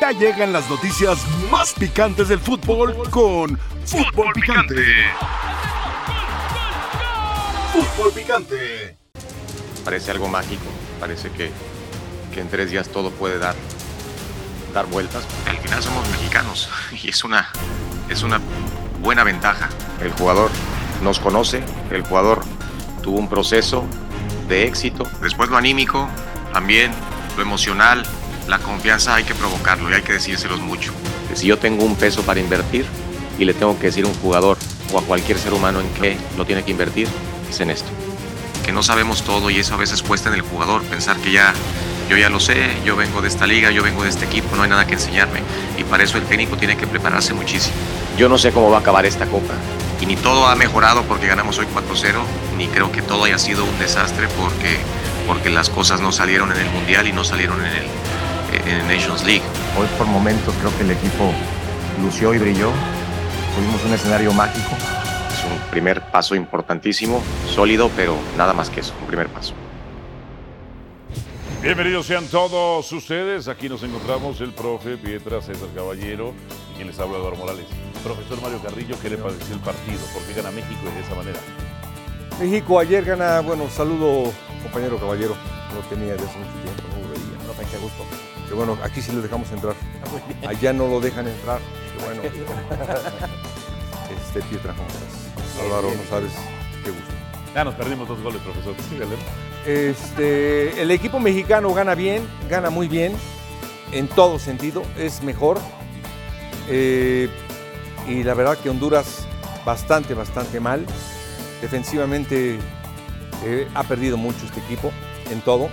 Ya llegan las noticias más picantes del fútbol con Fútbol Picante. Fútbol Picante. Parece algo mágico, parece que, que en tres días todo puede dar, dar vueltas. Al final somos mexicanos y es una, es una buena ventaja. El jugador nos conoce, el jugador tuvo un proceso de éxito. Después lo anímico, también lo emocional, la confianza hay que provocarlo y hay que decírselos mucho. Si yo tengo un peso para invertir y le tengo que decir a un jugador o a cualquier ser humano en qué lo tiene que invertir, es en esto. Que no sabemos todo y eso a veces cuesta en el jugador, pensar que ya yo ya lo sé, yo vengo de esta liga, yo vengo de este equipo, no hay nada que enseñarme. Y para eso el técnico tiene que prepararse muchísimo. Yo no sé cómo va a acabar esta copa. Y ni todo ha mejorado porque ganamos hoy 4-0, ni creo que todo haya sido un desastre porque, porque las cosas no salieron en el Mundial y no salieron en el en Nations League. Hoy por momentos creo que el equipo lució y brilló. Tuvimos un escenario mágico. Es un primer paso importantísimo, sólido, pero nada más que eso, un primer paso. Bienvenidos sean todos ustedes. Aquí nos encontramos el profe Pietra César Caballero y quien les habla Eduardo Morales. Profesor Mario Carrillo, ¿qué le pareció el partido? ¿Por qué gana México de esa manera? México ayer gana, bueno, saludo compañero Caballero, no tenía desde hace mucho tiempo, no lo veía. Profe, qué gusto. Que bueno, aquí sí lo dejamos entrar. Allá no lo dejan entrar. Qué bueno. Este Pietra, ¿cómo estás? Álvaro, no sabes qué gusto. Ya nos perdimos dos goles, profesor. Este, el equipo mexicano gana bien, gana muy bien, en todo sentido, es mejor. Eh, y la verdad que Honduras bastante, bastante mal. Defensivamente eh, ha perdido mucho este equipo en todo.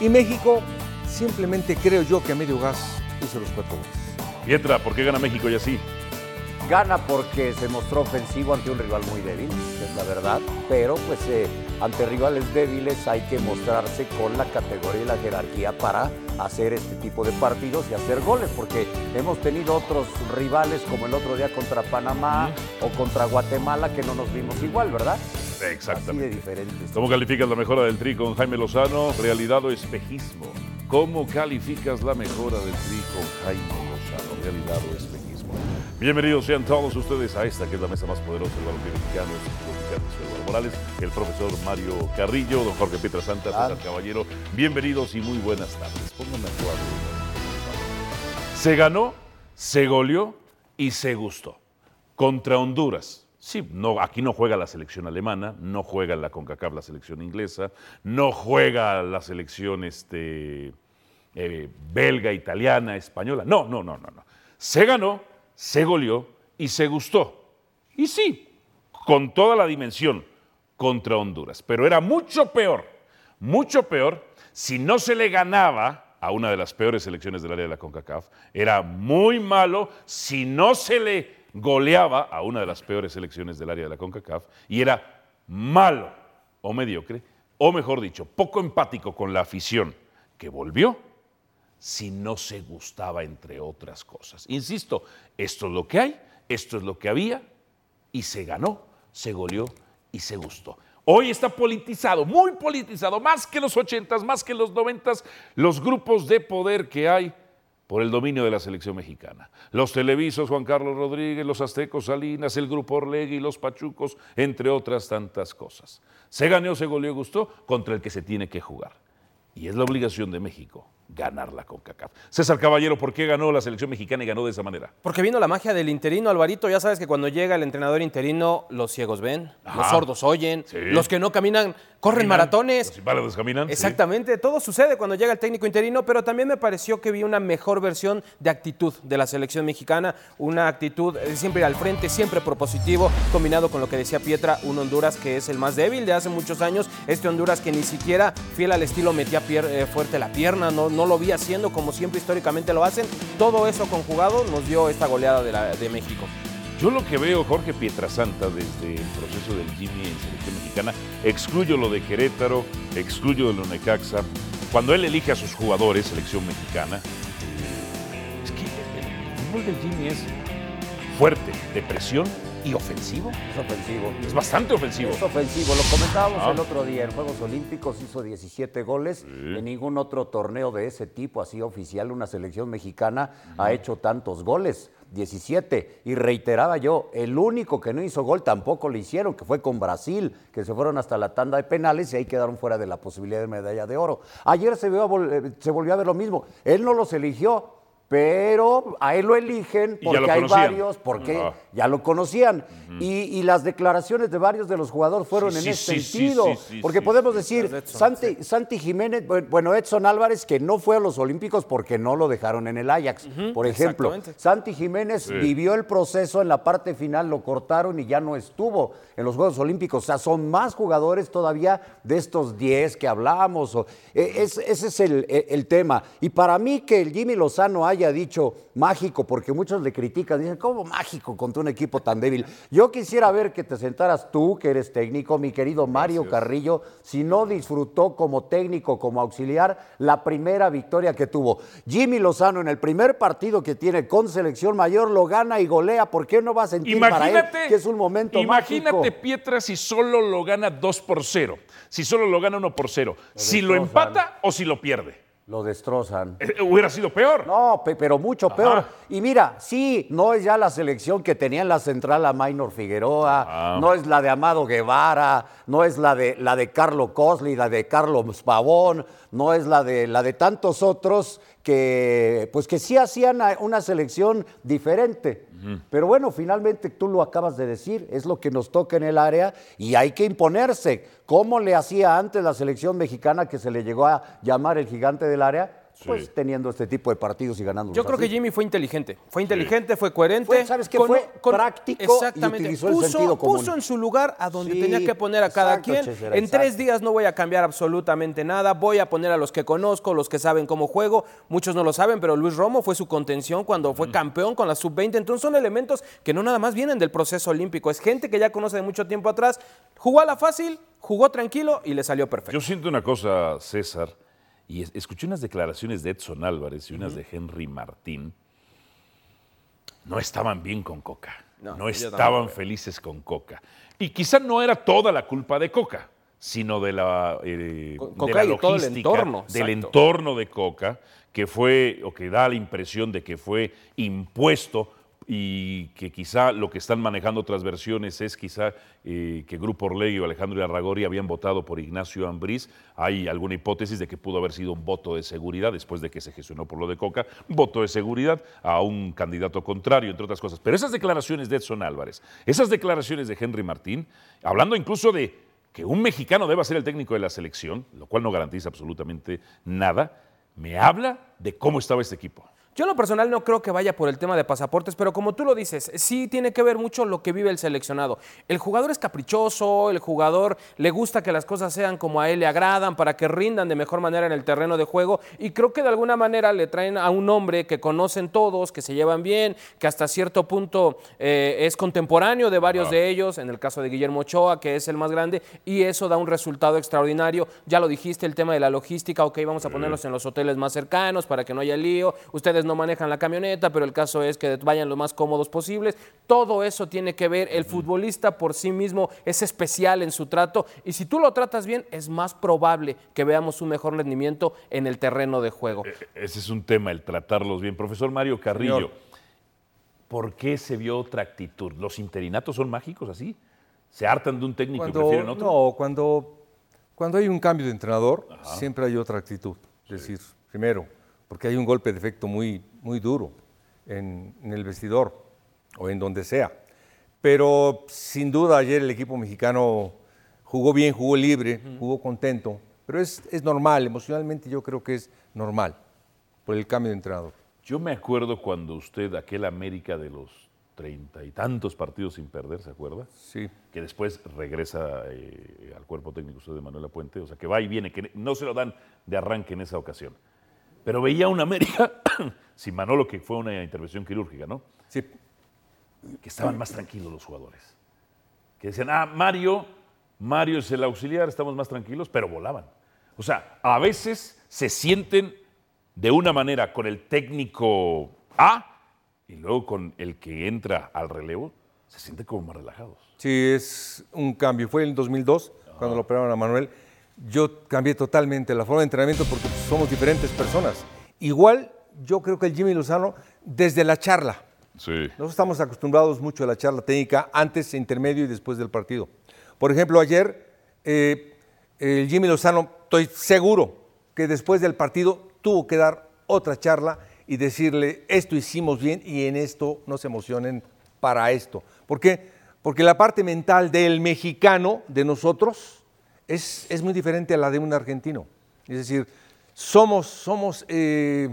Y México, simplemente creo yo que a medio gas hizo los cuatro goles. Pietra, ¿por qué gana México y así? Gana porque se mostró ofensivo ante un rival muy débil, es la verdad, pero pues eh, ante rivales débiles hay que mostrarse con la categoría y la jerarquía para hacer este tipo de partidos y hacer goles, porque hemos tenido otros rivales como el otro día contra Panamá o contra Guatemala que no nos vimos igual, ¿verdad? Así de Exactamente. diferentes. ¿Cómo calificas la mejora del Tri con Jaime Lozano? Realidad o espejismo. ¿Cómo calificas la mejora del Tri con Jaime Lozano? Realidad o espejismo. Bienvenidos sean todos ustedes a esta que es la mesa más poderosa del balompié mexicano. Eduardo Morales, el profesor Mario Carrillo, don Jorge Pietra Santa, César Caballero. Bienvenidos y muy buenas tardes. Pónganme a jugar. Se ganó, se goleó y se gustó. Contra Honduras. Sí, no, aquí no juega la selección alemana, no juega la CONCACAF la selección inglesa, no juega la selección este, eh, belga, italiana, española. No, no, no, no, no. Se ganó, se goleó y se gustó. Y sí, con toda la dimensión contra Honduras. Pero era mucho peor, mucho peor si no se le ganaba a una de las peores selecciones del área de la CONCACAF. Era muy malo si no se le goleaba a una de las peores selecciones del área de la CONCACAF. Y era malo o mediocre, o mejor dicho, poco empático con la afición que volvió si no se gustaba, entre otras cosas. Insisto, esto es lo que hay, esto es lo que había, y se ganó, se goleó y se gustó. Hoy está politizado, muy politizado, más que los ochentas, más que los noventas, los grupos de poder que hay por el dominio de la selección mexicana. Los televisos, Juan Carlos Rodríguez, los aztecos Salinas, el grupo Orlegui, los pachucos, entre otras tantas cosas. Se ganó, se goleó gustó contra el que se tiene que jugar. Y es la obligación de México ganar la CONCACAF. César Caballero, ¿por qué ganó la selección mexicana y ganó de esa manera? Porque vino la magia del interino, Alvarito. Ya sabes que cuando llega el entrenador interino, los ciegos ven, los sordos oyen, Sí. los que no caminan, corren Caminan, maratones. Los caminan. sí. Exactamente, todo sucede cuando llega el técnico interino, pero también me pareció que vi una mejor versión de actitud de la selección mexicana, una actitud eh, siempre al frente, siempre propositivo, combinado con lo que decía Pietra, un Honduras que es el más débil de hace muchos años, este Honduras que ni siquiera fiel al estilo metía pier- eh, fuerte la pierna, no, no lo vi haciendo como siempre históricamente lo hacen, todo eso conjugado nos dio esta goleada de, la- de México. Yo lo que veo, Jorge Pietrasanta, desde el proceso del Jimmy en selección mexicana, excluyo lo de Querétaro, excluyo lo de Necaxa. Cuando él elige a sus jugadores, selección mexicana, es que el fútbol del Jimmy es fuerte, de presión y ofensivo. Es ofensivo. Es bastante ofensivo. Es ofensivo. Lo comentábamos Ah. el otro día en Juegos Olímpicos, hizo 17 goles. En ningún otro torneo de ese tipo, así oficial, una selección mexicana ha hecho tantos goles. 17. Y reiteraba yo, el único que no hizo gol tampoco lo hicieron, que fue con Brasil, que se fueron hasta la tanda de penales y ahí quedaron fuera de la posibilidad de medalla de oro. Ayer se, vio eh, se volvió a ver lo mismo. Él no los eligió. Pero a él lo eligen porque lo hay varios, porque Ah. ya lo conocían. y, y las declaraciones de varios de los jugadores fueron Sí, en sí, ese sí, sentido. sí, sí, porque sí, podemos sí. decir, Edson, Santi, Santi Jiménez, bu- bueno, Edson Álvarez, que no fue a los Olímpicos porque no lo dejaron en el Ajax. Por ejemplo. Santi Jiménez vivió el proceso en la parte final, lo cortaron y ya no estuvo en los Juegos Olímpicos. O sea, son más jugadores todavía de estos 10 que hablamos. o- eh, es- ese es el, el- el tema. Y para mí que el Jimmy Lozano haya dicho mágico, porque muchos le critican, dicen, ¿cómo mágico contra un equipo tan débil? Yo quisiera ver que te sentaras tú, que eres técnico, mi querido Mario Carrillo, si no disfrutó como técnico, como auxiliar, la primera victoria que tuvo. Jimmy Lozano en el primer partido que tiene con selección mayor lo gana y golea. ¿Por qué no va a sentir para él Imagínate, que es un momento imagínate mágico? Pietra si solo lo gana 2 por 0, si solo lo gana 1 por 0, si lo empata o si lo pierde. Lo destrozan. Eh, hubiera sido peor. No, pe- pero mucho Ajá. peor. Y mira, sí, no es ya la selección que tenía en la central a Maynor Figueroa, Ah. no es la de Amado Guevara, no es la de la de Carlo Cosli, la de Carlos Pavón, no es la de la de tantos otros que pues que sí hacían una selección diferente. Pero bueno, finalmente tú lo acabas de decir, es lo que nos toca en el área y hay que imponerse. ¿Cómo le hacía antes la selección mexicana que se le llegó a llamar el gigante del área? Pues teniendo este tipo de partidos y ganando. Yo creo que Jimmy fue inteligente. Fue inteligente, fue coherente. Fue, ¿sabes qué? Fue práctico y Exactamente. utilizó el puso, sentido común. puso en su lugar a donde Sí, tenía que poner a cada exacto, quien. Chesera, en exacto. tres días no voy a cambiar absolutamente nada. Voy a poner a los que conozco, los que saben cómo juego. Muchos no lo saben, pero Luis Romo fue su contención cuando fue campeón con la sub-20. Entonces son elementos que no nada más vienen del proceso olímpico. Es gente que ya conoce de mucho tiempo atrás. Jugó a la fácil, jugó tranquilo y le salió perfecto. Yo siento una cosa, César, y es- escuché unas declaraciones de Edson Álvarez y unas de Henry Martín. No estaban bien con Coca. No, estaban felices con Coca. Y quizá no era toda la culpa de Coca, sino de la, eh, Co- de Coca la y todo el logística, entorno, del exacto. entorno de Coca, que fue, o que da la impresión de que fue impuesto y que quizá lo que están manejando otras versiones es quizá eh, que Grupo Orlegui o Alejandro Arragori habían votado por Ignacio Ambriz. Hay alguna hipótesis de que pudo haber sido un voto de seguridad después de que se gestionó por lo de Coca, voto de seguridad a un candidato contrario, entre otras cosas. Pero esas declaraciones de Edson Álvarez, esas declaraciones de Henry Martín, hablando incluso de que un mexicano deba ser el técnico de la selección, lo cual no garantiza absolutamente nada, me habla de cómo estaba este equipo. Yo en lo personal no creo que vaya por el tema de pasaportes, pero como tú lo dices, sí tiene que ver mucho lo que vive el seleccionado. El jugador es caprichoso, el jugador le gusta que las cosas sean como a él le agradan, para que rindan de mejor manera en el terreno de juego, y creo que de alguna manera le traen a un hombre que conocen todos, que se llevan bien, que hasta cierto punto eh, es contemporáneo de varios de ellos, en el caso de Guillermo Ochoa, que es el más grande, y eso da un resultado extraordinario. Ya lo dijiste, el tema de la logística, ok, vamos a ponerlos en los hoteles más cercanos para que no haya lío. Ustedes no manejan la camioneta, pero el caso es que vayan lo más cómodos posibles. Todo eso tiene que ver. El futbolista por sí mismo es especial en su trato y si tú lo tratas bien, es más probable que veamos un mejor rendimiento en el terreno de juego. Ese es un tema, el tratarlos bien. Profesor Mario Carrillo, Señor. ¿por qué se vio otra actitud? ¿Los interinatos son mágicos así? ¿Se hartan de un técnico y Cuando, prefieren otro? no, cuando, cuando hay un cambio de entrenador, siempre hay otra actitud. Es decir, primero, porque hay un golpe de efecto muy, muy duro en, en el vestidor o en donde sea. Pero sin duda ayer el equipo mexicano jugó bien, jugó libre, jugó contento. Pero es, es normal, emocionalmente yo creo que es normal por el cambio de entrenador. Yo me acuerdo cuando usted, aquel América de los treinta y tantos partidos sin perder, ¿se acuerda? Sí. Que después regresa eh, al cuerpo técnico usted de Manuel Puente, o sea, que va y viene, que no se lo dan de arranque en esa ocasión. Pero veía un América, sin Manolo, que fue una intervención quirúrgica, ¿no? Sí, que estaban más tranquilos los jugadores. Que decían, ah, Mario, Mario es el auxiliar, estamos más tranquilos, pero volaban. O sea, a veces se sienten de una manera con el técnico A y luego con el que entra al relevo, se sienten como más relajados. Sí, es un cambio. Fue en el 2002 cuando lo operaron a Manuel. Yo cambié totalmente la forma de entrenamiento porque somos diferentes personas. Igual, yo creo que el Jimmy Lozano, desde la charla, Sí. nosotros estamos acostumbrados mucho a la charla técnica antes, intermedio y después del partido. Por ejemplo, ayer eh, el Jimmy Lozano, estoy seguro que después del partido tuvo que dar otra charla y decirle, esto hicimos bien y en esto no se emocionen para esto. ¿Por qué? Porque la parte mental del mexicano, de nosotros, es, es muy diferente a la de un argentino. Es decir, somos, somos eh,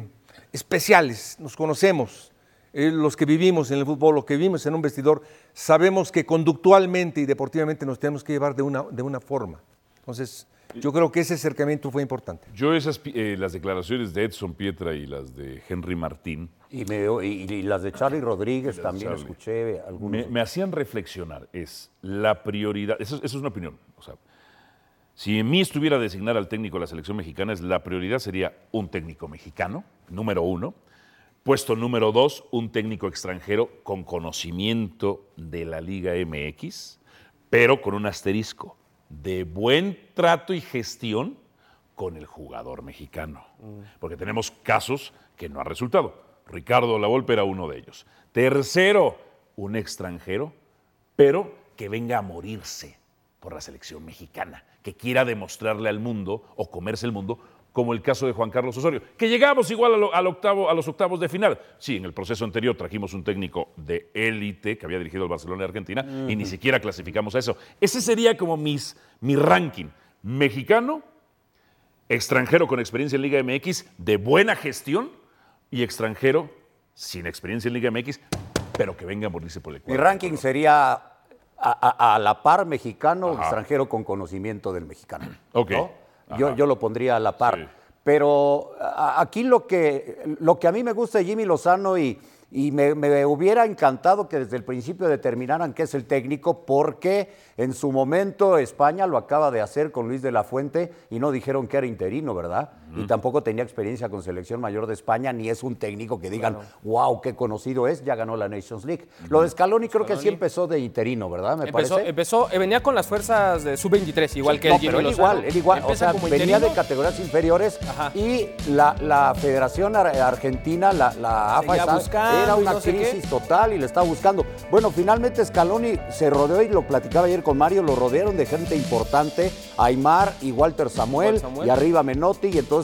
especiales, nos conocemos. Eh, los que vivimos en el fútbol, los que vivimos en un vestidor, sabemos que conductualmente y deportivamente nos tenemos que llevar de una, de una forma. Entonces, yo creo que ese acercamiento fue importante. Yo esas, eh, las declaraciones de Edson Pietra y las de Henry Martín Y, me- y- y las de Charlie Rodríguez también Charlie. escuché algunos. me, me hacían reflexionar. Es la prioridad, eso, eso es una opinión. O sea, si en mí estuviera a designar al técnico de la selección mexicana, la prioridad sería un técnico mexicano, número uno. Puesto número dos, un técnico extranjero con conocimiento de la Liga MX, pero con un asterisco de buen trato y gestión con el jugador mexicano. Porque tenemos casos que no ha resultado. Ricardo Lavolpe era uno de ellos. Tercero, un extranjero, pero que venga a morirse por la selección mexicana, que quiera demostrarle al mundo o comerse el mundo, como el caso de Juan Carlos Osorio, que llegamos igual a, lo- al octavo, a los octavos de final. Sí, en el proceso anterior trajimos un técnico de élite que había dirigido el Barcelona de Argentina y ni siquiera clasificamos a eso. Ese sería como mis, mi ranking. Mexicano, extranjero con experiencia en Liga MX, de buena gestión, y extranjero sin experiencia en Liga MX, pero que venga a morirse por el Mi cuadro. ranking sería a, a- a la par mexicano, Ajá. extranjero con conocimiento del mexicano. Ok. ¿no? Yo, yo lo pondría a la par. Sí. Pero aquí lo que, lo que a mí me gusta de Jimmy Lozano y, y me, me hubiera encantado que desde el principio determinaran qué es el técnico, porque en su momento España lo acaba de hacer con Luis de la Fuente y no dijeron que era interino, ¿verdad? Y tampoco tenía experiencia con selección mayor de España, ni es un técnico que digan, wow, qué conocido es, ya ganó la Nations League. Lo de Scaloni creo que sí empezó de interino, ¿verdad? Me Empezó, parece. empezó, eh, venía con las fuerzas de sub-23, igual que No, el pero él igual, él igual, o sea, venía de categorías inferiores Ajá. y la, la Federación Ar- Argentina, la, la AFA, buscando era una no crisis total y le estaba buscando. Bueno, finalmente Scaloni se rodeó, y lo platicaba ayer con Mario, lo rodearon de gente importante, Aymar y Walter Samuel, Walter Samuel. y arriba Menotti, y entonces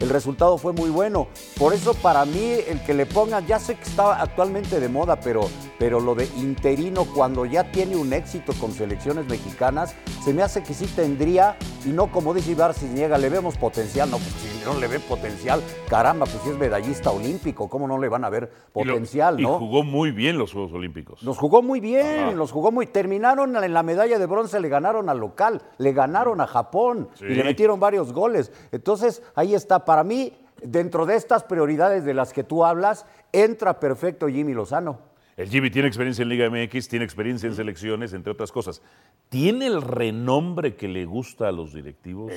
el resultado fue muy bueno. Por eso para mí el que le pongan, ya sé que está actualmente de moda, pero, pero lo de interino cuando ya tiene un éxito con selecciones mexicanas, se me hace que sí tendría, y no como dice Ibar niega, le vemos potencial, no, pues si no le ve potencial, caramba, pues si es medallista olímpico, ¿cómo no le van a ver Y lo- potencial, y no? jugó muy bien los Juegos Olímpicos. Los jugó muy bien, Ajá. los jugó muy. Terminaron en la medalla de bronce, le ganaron al local, le ganaron a Japón Sí. y le metieron varios goles. Entonces, ahí está. Para mí, dentro de estas prioridades de las que tú hablas, entra perfecto Jimmy Lozano. El Jimmy tiene experiencia en Liga MX, tiene experiencia en selecciones, entre otras cosas. ¿Tiene el renombre que le gusta a los directivos?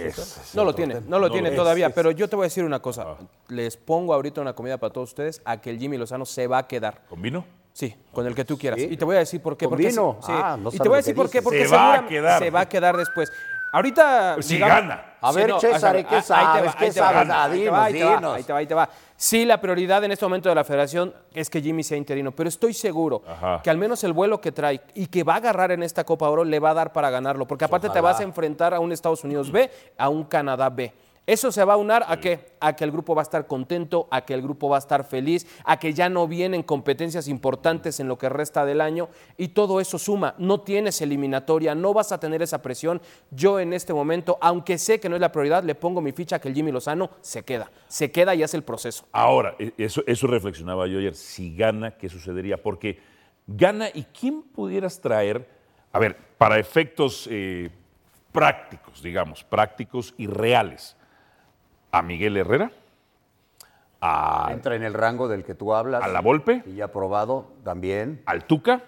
No lo tiene, no lo No tiene lo- todavía, es- pero yo te voy a decir una cosa. Les pongo ahorita una comida para todos ustedes a que el Jimmy Lozano se va a quedar. ¿Con vino? Sí, con el que tú quieras. ¿Sí? Y te voy a decir por qué. ¿Con porque vino? sí, Ah, no y te voy a decir por qué. Porque Se va a quedar. Se va a quedar después. Ahorita. Si gana. A ver, César, ahí ¿qué te va, sabes? ¿Qué ahí te va, sabes? Ah, ahí te va, ahí te va, dinos. ahí te va, ahí te va. Sí, la prioridad en este momento de la federación es que Jimmy sea interino, pero estoy seguro Ajá. que al menos el vuelo que trae y que va a agarrar en esta Copa Oro le va a dar para ganarlo, porque aparte te vas a enfrentar a un Estados Unidos B, a un Canadá B. Eso se va a unar a qué? A que el grupo va a estar contento, a que el grupo va a estar feliz, a que ya no vienen competencias importantes en lo que resta del año y todo eso suma. No tienes eliminatoria, no vas a tener esa presión. Yo en este momento, aunque sé que no es la prioridad, le pongo mi ficha a que el Jimmy Lozano se queda. Se queda y hace el proceso. Ahora, e- eso, eso reflexionaba yo ayer. Si gana, ¿qué sucedería? Porque gana y ¿quién pudieras traer? A ver, para efectos eh, prácticos, digamos, prácticos y reales. A Miguel Herrera, a, Entra en el rango del que tú hablas. a La Volpe, Y ya probado, también, al Tuca.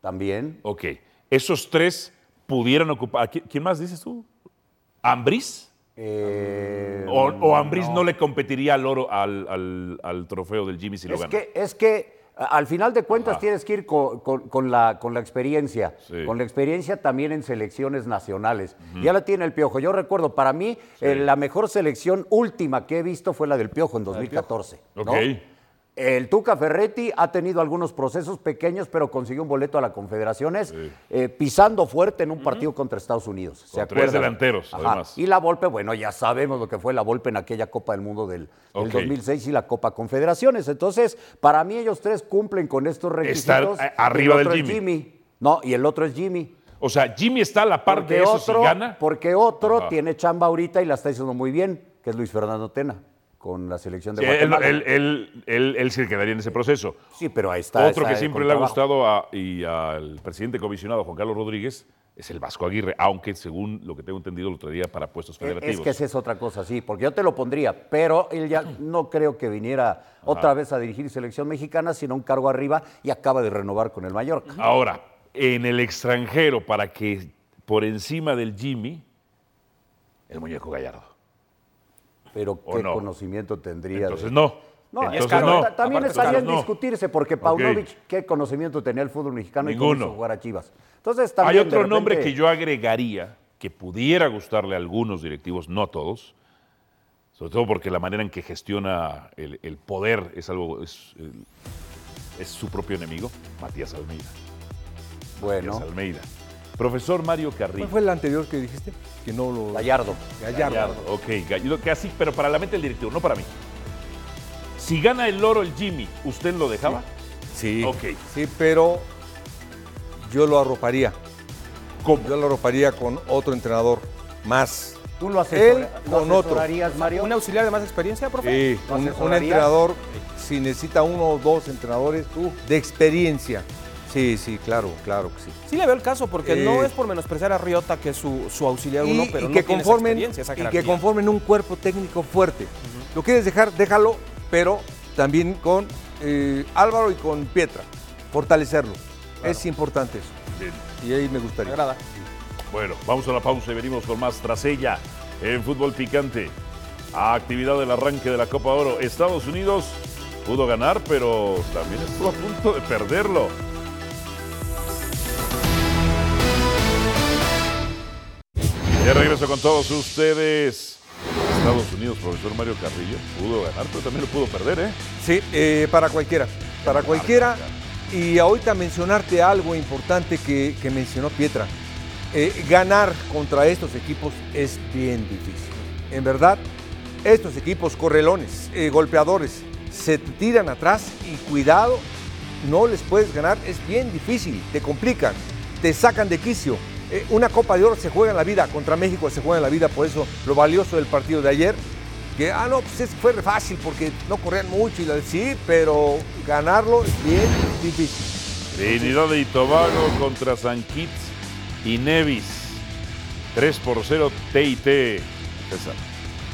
también. Ok, esos tres pudieran ocupar. ¿a ¿Quién más dices tú? ¿Ambriz? Eh, ¿O, o Ambriz no. le competiría al oro, al, al- al trofeo del Jimmy si lo gana? que, es que Al final de cuentas Ajá. tienes que ir co- con, con la, con la experiencia, Sí. con la experiencia también en selecciones nacionales. Ya la tiene el Piojo. Yo recuerdo, para mí, eh, la mejor selección última que he visto fue la del Piojo en 2014. ¿no? Ok. El Tuca Ferretti ha tenido algunos procesos pequeños, pero consiguió un boleto a la Confederaciones eh, pisando fuerte en un partido contra Estados Unidos. ¿se Con tres delanteros, además. Y la Volpe, bueno, ya sabemos lo que fue la Volpe en aquella Copa del Mundo del, del Ok. 2006 y la Copa Confederaciones. Entonces, para mí ellos tres cumplen con estos requisitos. eh, arriba El del es Jimmy. No, y el otro es Jimmy. O sea, Jimmy está a la par Porque de eso otro, si gana. porque otro Ajá. tiene chamba ahorita y la está haciendo muy bien, que es Luis Fernando Tena, con la selección de Sí, Guatemala. él- él- él- él se quedaría en ese proceso. Sí, pero ahí está. Otro está que siempre le ha gustado a- y al presidente comisionado Juan Carlos Rodríguez es el Vasco Aguirre, aunque según lo que tengo entendido lo traería para puestos Es- federativos. Es que esa es otra cosa, sí, porque yo te lo pondría, pero él ya no creo que viniera otra vez a dirigir selección mexicana, sino un cargo arriba y acaba de renovar con el Mallorca. Ahora, en el extranjero, para que por encima del Jimmy, el muñeco Gallardo. Pero ¿O qué no? conocimiento tendría. de- Entonces no. No, Entonces es caro. no. Ta- También Aparte estaría en no. discutirse, porque Paunovic, ¿qué conocimiento tenía el fútbol mexicano y Ninguno. cómo hizo jugar a Chivas? Entonces Hay también. de otro nombre repente- que yo agregaría que pudiera gustarle a algunos directivos, no a todos, sobre todo porque la manera en que gestiona el, el poder es algo, es, el- es su propio enemigo, Matías Almeida. Bueno, Matías Almeida. Profesor Mario Carrillo. ¿Cuál fue el anterior que dijiste? Que no lo. Gallardo. Gallardo. Gallardo, Ok, Gallardo, casi, pero para la mente del directivo, no para mí. Si gana el loro el Jimmy, ¿usted lo dejaba? Sí. Ok. Sí, pero yo lo arroparía. ¿Cómo? Yo lo arroparía con otro entrenador más. ¿Tú lo, asesor- Él lo con otro. asesorarías, Mario? ¿Un auxiliar de más experiencia, profe? Sí, ¿Lo un, un asesorarías? entrenador, si necesita uno o dos entrenadores de experiencia. Sí, sí, claro, claro que sí. Sí le veo el caso, porque Eh, no es por menospreciar a Riota, que es su, su auxiliar Y, uno, y pero no que tiene esa conformen, experiencia, esa y que conformen un cuerpo técnico fuerte. Lo quieres dejar, déjalo, pero también con eh, Álvaro y con Pietra. Fortalecerlo. Es importante eso. Bien. Y ahí me Me gustaría. agrada. Bueno, vamos a la pausa y venimos con más tras ella en fútbol picante. Actividad del arranque de la Copa Oro. Estados Unidos pudo ganar, pero también estuvo a punto de perderlo. Ya regreso con todos ustedes. Estados Unidos, profesor Mario Carrillo, pudo ganar, pero también lo pudo perder, ¿eh? Sí, eh, para cualquiera. Para cualquiera. Y ahorita mencionarte algo importante que, que mencionó Pietra. Eh, ganar contra estos equipos es bien difícil. En verdad, estos equipos correlones, eh, golpeadores, se tiran atrás y cuidado, no les puedes ganar, es bien difícil, te complican, te sacan de quicio. Eh, una Copa de Oro se juega en la vida, contra México se juega en la vida, por eso lo valioso del partido de ayer, que, ah, no, pues es- fue re fácil porque no corrían mucho y la, sí, pero ganarlo es bien difícil. Trinidad y Tobago contra San Kitts y Nevis. 3 por 0 TIT. César.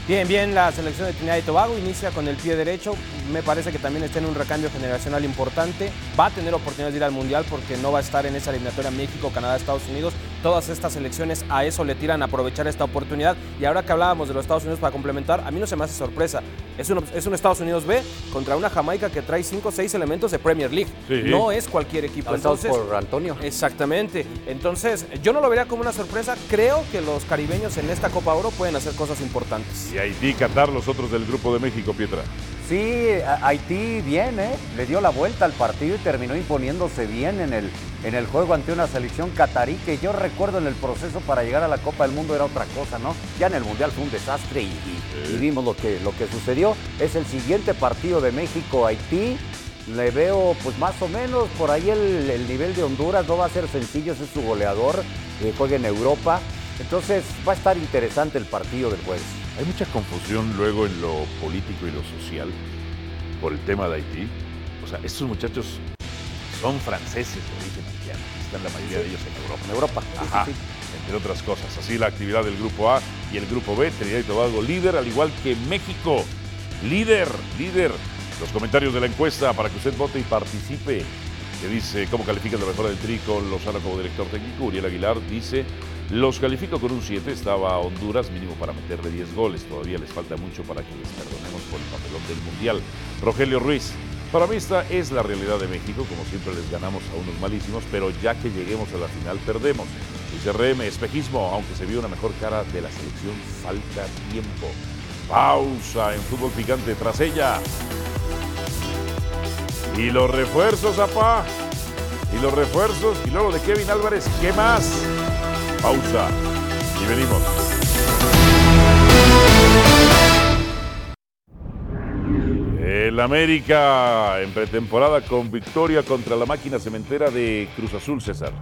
Bien, bien, la selección de Trinidad y Tobago inicia con el pie derecho. Me parece que también está en un recambio generacional importante. Va a tener oportunidad de ir al Mundial porque no va a estar en esa eliminatoria México, Canadá, Estados Unidos. Todas estas selecciones a eso le tiran a aprovechar esta oportunidad. Y ahora que hablábamos de los Estados Unidos para complementar, a mí no se me hace sorpresa. Es un, es un Estados Unidos B contra una Jamaica que trae 5 o 6 elementos de Premier League. Sí. No es cualquier equipo. Entonces, por Antonio. Exactamente. Entonces, yo no lo vería como una sorpresa. Creo que los caribeños en esta Copa Oro pueden hacer cosas importantes. Y Haití, Qatar, los otros del grupo de México, Pietra. Sí, Haití bien, ¿eh? Le dio la vuelta al partido y terminó imponiéndose bien en el, en el juego ante una selección catarí que yo recuerdo en el proceso para llegar a la Copa del Mundo era otra cosa, ¿no? Ya en el Mundial fue un desastre y, y- y vimos lo que, lo que sucedió. Es el siguiente partido de México-Haití. Le veo pues más o menos por ahí el, el nivel de Honduras, no va a ser sencillo, ese es su goleador, juega en Europa. Entonces va a estar interesante el partido del jueves. Hay mucha confusión luego en lo político y lo social por el tema de Haití. O sea, estos muchachos son franceses de origen haitiano. Están la mayoría de ellos en Europa. En Europa. Ajá, entre otras cosas. Así la actividad del grupo A y el grupo B, Trinidad y Tobago líder, al igual que México. Líder, líder. Los comentarios de la encuesta para que usted vote y participe. Que dice, ¿cómo califica la mejora del Tri con Lozano como director técnico? Uriel Aguilar dice, los califico con un 7. Estaba Honduras mínimo para meterle 10 goles. Todavía les falta mucho para que les perdonemos por el papelón del Mundial. Rogelio Ruiz, Para mí esta es la realidad de México, como siempre les ganamos a unos malísimos, pero ya que lleguemos a la final perdemos. Dice RM, espejismo, aunque se vio una mejor cara de la selección, falta tiempo. Pausa en fútbol picante tras ella. Y los refuerzos, apá. Y los refuerzos. Y luego de Kevin Álvarez, ¿qué más? Pausa. Y venimos. El América en pretemporada con victoria contra la máquina cementera de Cruz Azul, César.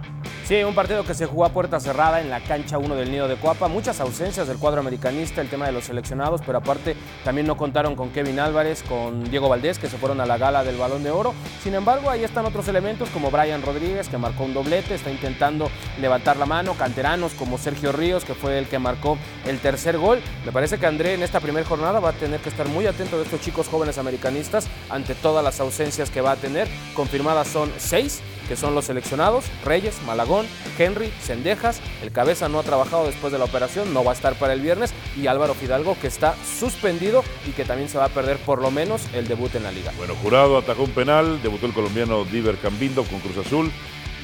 Sí, un partido que se jugó a puerta cerrada en la cancha 1 del Nido de Coapa. Muchas ausencias del cuadro americanista, el tema de los seleccionados, pero aparte también no contaron con Kevin Álvarez, con Diego Valdés, que se fueron a la gala del Balón de Oro. Sin embargo, ahí están otros elementos como Brian Rodríguez, que marcó un doblete, está intentando levantar la mano. Canteranos como Sergio Ríos, que fue el que marcó el tercer gol. Me parece que André en esta primera jornada va a tener que estar muy atento de estos chicos jóvenes americanistas ante todas las ausencias que va a tener. Confirmadas son seis que son los seleccionados, Reyes, Malagón, Henry, Sendejas, el cabeza no ha trabajado después de la operación, no va a estar para el viernes, y Álvaro Fidalgo que está suspendido y que también se va a perder por lo menos el debut en la liga. Bueno, Jurado atajó un penal, debutó el colombiano Diver Cambindo con Cruz Azul,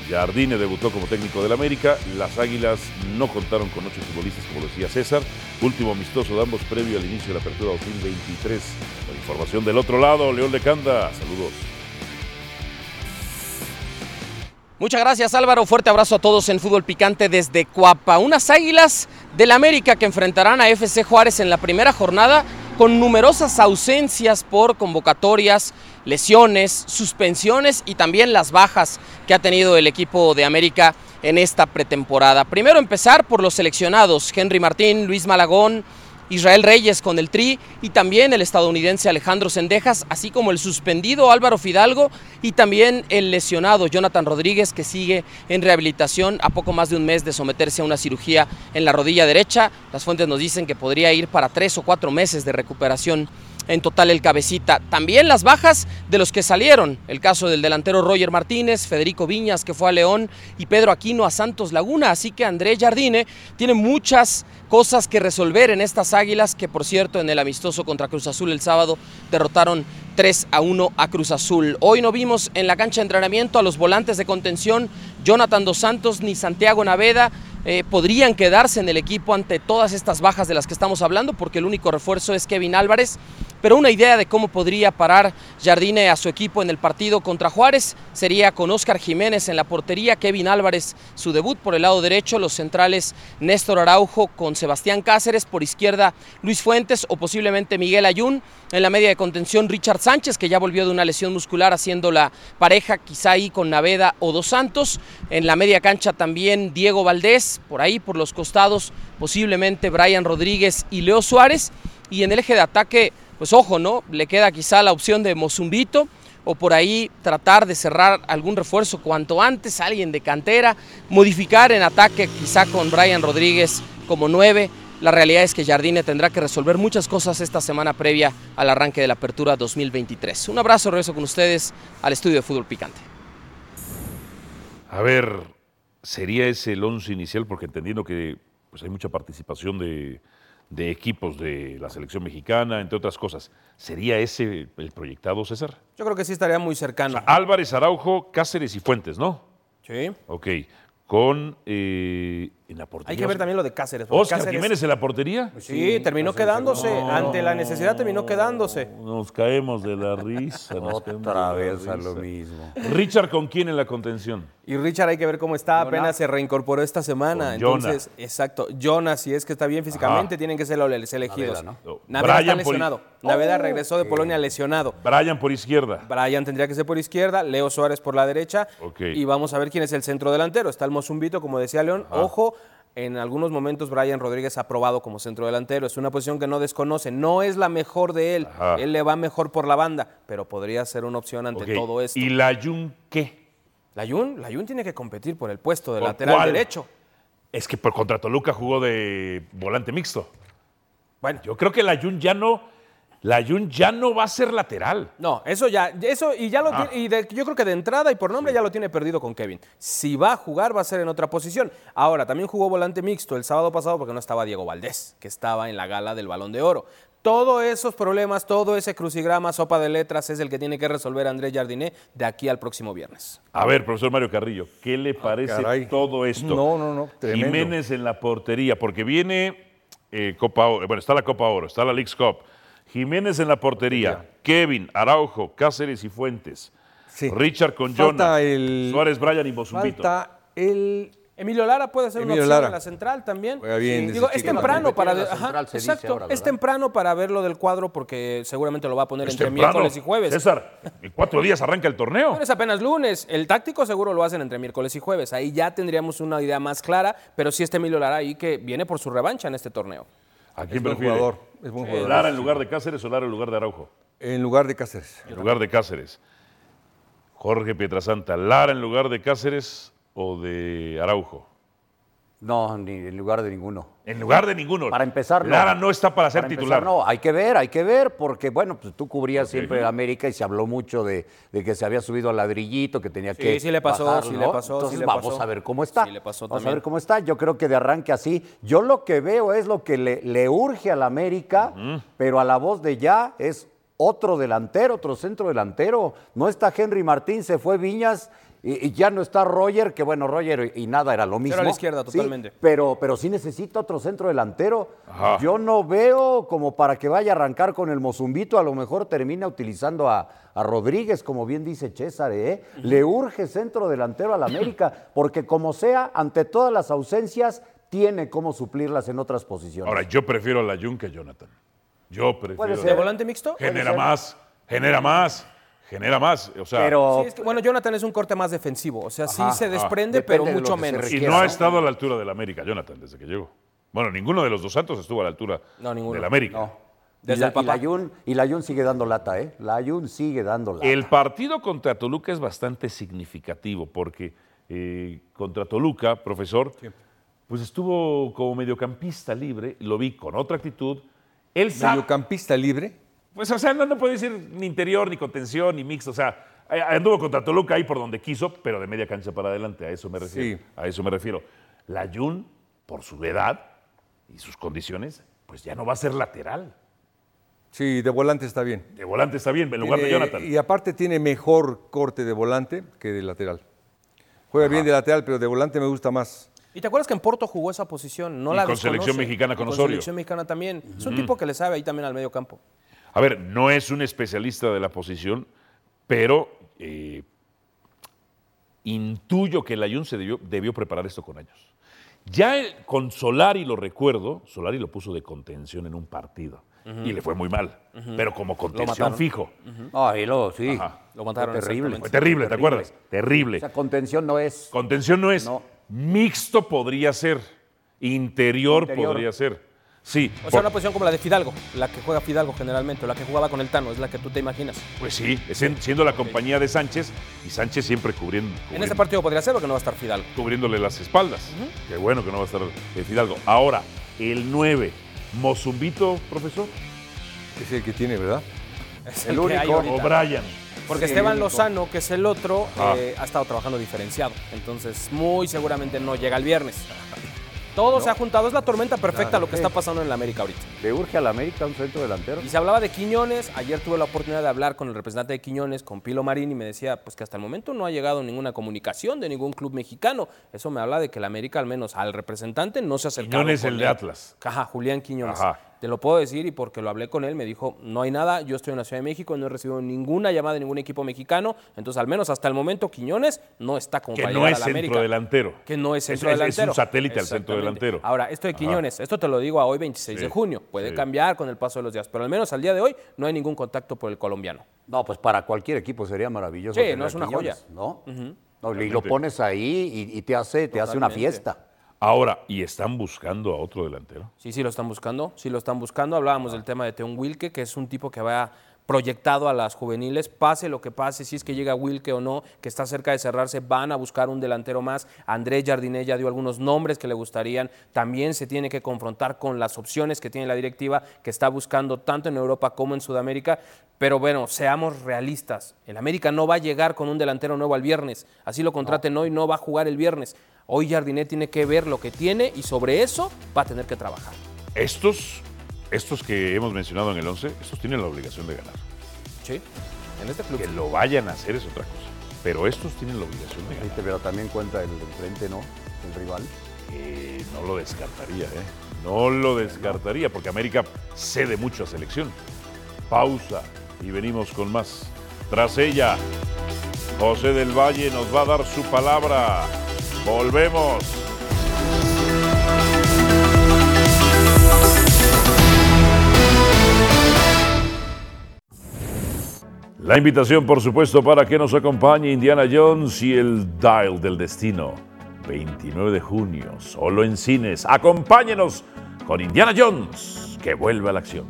Jardine debutó como técnico del América, las Águilas no contaron con ocho futbolistas como decía César, último amistoso de ambos previo al inicio de la apertura 2023. Con información del otro lado, León de Canda, saludos. Muchas gracias Álvaro, fuerte abrazo a todos en Fútbol Picante desde Cuapa. Unas águilas del América que enfrentarán a FC Juárez en la primera jornada con numerosas ausencias por convocatorias, lesiones, suspensiones y también las bajas que ha tenido el equipo de América en esta pretemporada. Primero empezar por los seleccionados, Henry Martín, Luis Malagón, Israel Reyes con el Tri y también el estadounidense Alejandro Sendejas, así como el suspendido Álvaro Fidalgo y también el lesionado Jonathan Rodríguez que sigue en rehabilitación a poco más de un mes de someterse a una cirugía en la rodilla derecha. Las fuentes nos dicen que podría ir para tres o cuatro meses de recuperación en total el cabecita. También las bajas de los que salieron, el caso del delantero Roger Martínez, Federico Viñas que fue a León y Pedro Aquino a Santos Laguna, así que Andrés Jardine tiene muchas cosas que resolver en estas Águilas que por cierto en el amistoso contra Cruz Azul el sábado derrotaron 3 a 1 a Cruz Azul. Hoy no vimos en la cancha de entrenamiento a los volantes de contención Jonathan Dos Santos ni Santiago Naveda. Eh, podrían quedarse en el equipo ante todas estas bajas de las que estamos hablando, porque el único refuerzo es Kevin Álvarez. Pero una idea de cómo podría parar Jardine a su equipo en el partido contra Juárez sería con Óscar Jiménez en la portería, Kevin Álvarez su debut por el lado derecho, los centrales Néstor Araujo con Sebastián Cáceres, por izquierda Luis Fuentes o posiblemente Miguel Ayun, en la media de contención Richard Sánchez que ya volvió de una lesión muscular haciendo la pareja quizá ahí con Naveda o Dos Santos, en la media cancha también Diego Valdés, por ahí por los costados posiblemente Brian Rodríguez y Leo Suárez y en el eje de ataque pues ojo, ¿no? Le queda quizá la opción de Mozumbito o por ahí tratar de cerrar algún refuerzo cuanto antes, alguien de cantera, modificar en ataque quizá con Brian Rodríguez como nueve. La realidad es que Jardine tendrá que resolver muchas cosas esta semana previa al arranque de la apertura 2023. Un abrazo, regreso con ustedes al estudio de Fútbol Picante. A ver, ¿sería ese el once inicial? Porque entendiendo que pues, hay mucha participación de, de equipos de la selección mexicana, entre otras cosas. ¿Sería ese el proyectado, César? Yo creo que sí estaría muy cercano. O sea, Álvarez, Araujo, Cáceres y Fuentes, ¿no? Sí. Ok. Con eh, en la portería. Hay que ver también lo de Cáceres. Oscar Cáceres- Jiménez en la portería. Sí, terminó quedándose. Ante la necesidad terminó quedándose. Nos caemos de la risa. nos Otra vez a lo mismo. Richard, ¿con quién en la contención? Y Richard hay que ver cómo está, apenas se reincorporó esta semana. Con Jonah. Entonces, exacto. Jonas, si es que está bien físicamente, Ajá. tienen que ser los elegidos. Naveda, ¿no? No. Naveda está Brian lesionado. Naveda regresó de Polonia lesionado. Brian por izquierda. Brian tendría que ser por izquierda, Leo Suárez por la derecha. Ok. Y vamos a ver quién es el centro delantero. Está el Mozumbito, como decía León. Ojo, en algunos momentos Brian Rodríguez ha probado como centro delantero. Es una posición que no desconoce. No es la mejor de él. Ajá. Él le va mejor por la banda, pero podría ser una opción ante todo esto. ¿Y la Jun qué? Layun, Layun tiene que competir por el puesto de ¿Por lateral cuál? derecho. Es que por contra Toluca jugó de volante mixto. Bueno, Yo creo que la Jun ya no, la Jun ya no va a ser lateral. No, eso ya, eso y ya lo Ah. tiene, y de- yo creo que de entrada y por nombre ya lo tiene perdido con Kevin. Si va a jugar va a ser en otra posición. Ahora, también jugó volante mixto el sábado pasado porque no estaba Diego Valdés, que estaba en la gala del Balón de Oro. Todos esos problemas, todo ese crucigrama, sopa de letras es el que tiene que resolver Andrés Jardiné de aquí al próximo viernes. A ver, profesor Mario Carrillo, ¿qué le parece caray. todo esto? No, no, no, tremendo. Jiménez en la portería, porque viene eh, Copa Oro, bueno, está la Copa Oro, está la League's Cup. Jiménez en la portería, Kevin, Araujo, Cáceres y Fuentes. Sí. Richard con Jonah, el- Suárez, Bryan y Bosumbito. Falta el. Emilio Lara puede ser una opción Lara. en la central también. Juega bien Digo, es temprano para para verlo del cuadro porque seguramente lo va a poner Es entre temprano. miércoles y jueves. César, en cuatro días arranca el torneo. Es apenas lunes. El táctico seguro lo hacen entre miércoles y jueves. Ahí ya tendríamos una idea más clara, pero sí este Emilio Lara ahí que viene por su revancha en este torneo. ¿A quién Es buen prefiere? jugador. Es buen jugador. ¿Lara en lugar de Cáceres o Lara en lugar de Araujo? En lugar de Cáceres. En lugar de Cáceres. Jorge Pietrasanta, ¿Lara en lugar de Cáceres o de Araujo? No, ni en lugar de ninguno. En lugar de ninguno. Para empezar, no. Lara no está para ser Para titular. empezar, no, hay que ver, hay que ver, porque bueno, pues tú cubrías siempre América y se habló mucho de, de que se había subido al ladrillito, que tenía Sí, que. sí le pasó, bajarlo, sí le pasó, sí Entonces le vamos pasó. a ver cómo está. Sí le pasó vamos a ver cómo está. Yo creo que de arranque así. Yo lo que veo es lo que le, le urge al América, pero a la voz de ya es otro delantero, otro centro delantero. No está Henry Martín, se fue Viñas. Y, y ya no está Roger, que bueno, Roger y, y nada era lo mismo. a la izquierda, Sí, totalmente. pero, pero sí necesita otro centro delantero. Ajá. Yo no veo como para que vaya a arrancar con el Mozumbito, a lo mejor termina utilizando a, a Rodríguez, como bien dice César, ¿eh? Le urge centro delantero al América, porque como sea, ante todas las ausencias, tiene cómo suplirlas en otras posiciones. Ahora, yo prefiero a la Jun que Jonathan. Yo prefiero. Puede ¿De volante mixto? Genera más, genera más, genera más. O sea, pero Sí, es que, bueno, Jonathan es un corte más defensivo. O sea, sí se ajá. desprende, pero mucho menos. y no ha estado a la altura del América, Jonathan, desde que llegó. Bueno, ninguno de los dos Santos estuvo a la altura No, ninguno. del América. no. Desde y, la, el papá. y la Jun- y la Jun sigue dando lata, ¿eh? La Jun sigue dando lata. El partido contra Toluca es bastante significativo porque eh, contra Toluca, profesor, pues estuvo como mediocampista libre, lo vi con otra actitud. Él Mediocampista libre. Pues o sea, no, no puede decir ni interior, ni contención, ni mixto, o sea, eh, anduvo contra Toluca ahí por donde quiso, pero de media cancha para adelante, a eso me refiero. Sí. A eso me refiero. La Jun, por su edad y sus condiciones, pues ya no va a ser lateral. Sí, de volante está bien. De volante está bien, en lugar de Jonathan. Y aparte tiene mejor corte de volante que de lateral. Juega bien de lateral, pero de volante me gusta más. ¿Y te acuerdas que en Porto jugó esa posición? No Y la con selección mexicana con Osorio. selección mexicana también. Es un tipo que le sabe ahí también al medio campo. A ver, no es un especialista de la posición, pero eh, intuyo que el Jun se debió, debió preparar esto con años. Ya el- con Solari lo recuerdo, Solari lo puso de contención en un partido y le fue muy mal, pero como contención fijo. Ay, lo, sí. Ajá. Lo mataron Fue terrible. Fue terrible, ¿te acuerdas? Terrible. Esa contención no es. Contención no es. No. Mixto podría ser. Interior, Interior. podría ser. Sí. O sea, por- una posición como la de Fidalgo, la que juega Fidalgo generalmente, o la que jugaba con el Tano, es la que tú te imaginas. Pues sí, es en- siendo la compañía de Sánchez y Sánchez siempre cubriendo. En ese partido podría ser porque no va a estar Fidalgo. cubriéndole las espaldas. Qué bueno que no va a estar el Fidalgo. Ahora, el 9, Mozumbito, profesor, Es el que tiene, ¿verdad? Es El único. o Brian. Porque Sí, Esteban. Lozano, que es el otro, Ah. eh, ha estado trabajando diferenciado. Entonces, muy seguramente no llega el viernes. Todo se ha juntado. Es la tormenta perfecta lo que está pasando en la América ahorita. Le urge al América un centro delantero. Y se hablaba de Quiñones. Ayer tuve la oportunidad de hablar con el representante de Quiñones, con Pilo Marín, y me decía pues que hasta el momento no ha llegado ninguna comunicación de ningún club mexicano. Eso me habla de que la América, al menos al representante, no se ha acercado. Quiñones, el de. Atlas. Ajá, Julián Quiñones. Ajá. Te lo puedo decir y porque lo hablé con él, me dijo, no hay nada, yo estoy en la Ciudad de México, no he recibido ninguna llamada de ningún equipo mexicano, entonces al menos hasta el momento Quiñones no está como Que para no llegar es a la centro América. delantero. Que no es centro Es- delantero. Es un satélite al centro delantero. Ahora, esto de Quiñones, esto te lo digo a hoy 26 de junio, puede sí. cambiar con el paso de los días, pero al menos al día de hoy no hay ningún contacto por el colombiano. No, pues para cualquier equipo sería maravilloso. Sí, tener no es una Quiñones, joya. ¿no? No, y lo pones ahí y, y te hace, te hace una fiesta. Ahora, ¿y están buscando a otro delantero? Sí, sí lo están buscando, sí lo están buscando. Hablábamos del tema de Teón Wilke, que es un tipo que va proyectado a las juveniles, pase lo que pase, si es que llega Wilke o no, que está cerca de cerrarse, van a buscar un delantero más. Andrés Jardiné ya dio algunos nombres que le gustarían. También se tiene que confrontar con las opciones que tiene la directiva, que está buscando tanto en Europa como en Sudamérica. Pero bueno, seamos realistas. El América no va a llegar con un delantero nuevo al viernes. Así lo contraten hoy, no va a jugar el viernes. Hoy Jardiné tiene que ver lo que tiene y sobre eso va a tener que trabajar. Estos estos que hemos mencionado en el 11, estos tienen la obligación de ganar. Sí, en este club. Que lo vayan a hacer es otra cosa. Pero estos tienen la obligación de ganar. Pero también cuenta el enfrente, ¿no? El rival. Eh, no lo descartaría, ¿eh? No lo descartaría, porque América cede mucho a selección. Pausa y venimos con más. Tras ella, José del Valle nos va a dar su palabra. Volvemos. La invitación, por supuesto, para que nos acompañe Indiana Jones y el Dial del Destino. 29 de junio, solo en cines. Acompáñenos con Indiana Jones, que vuelve a la acción.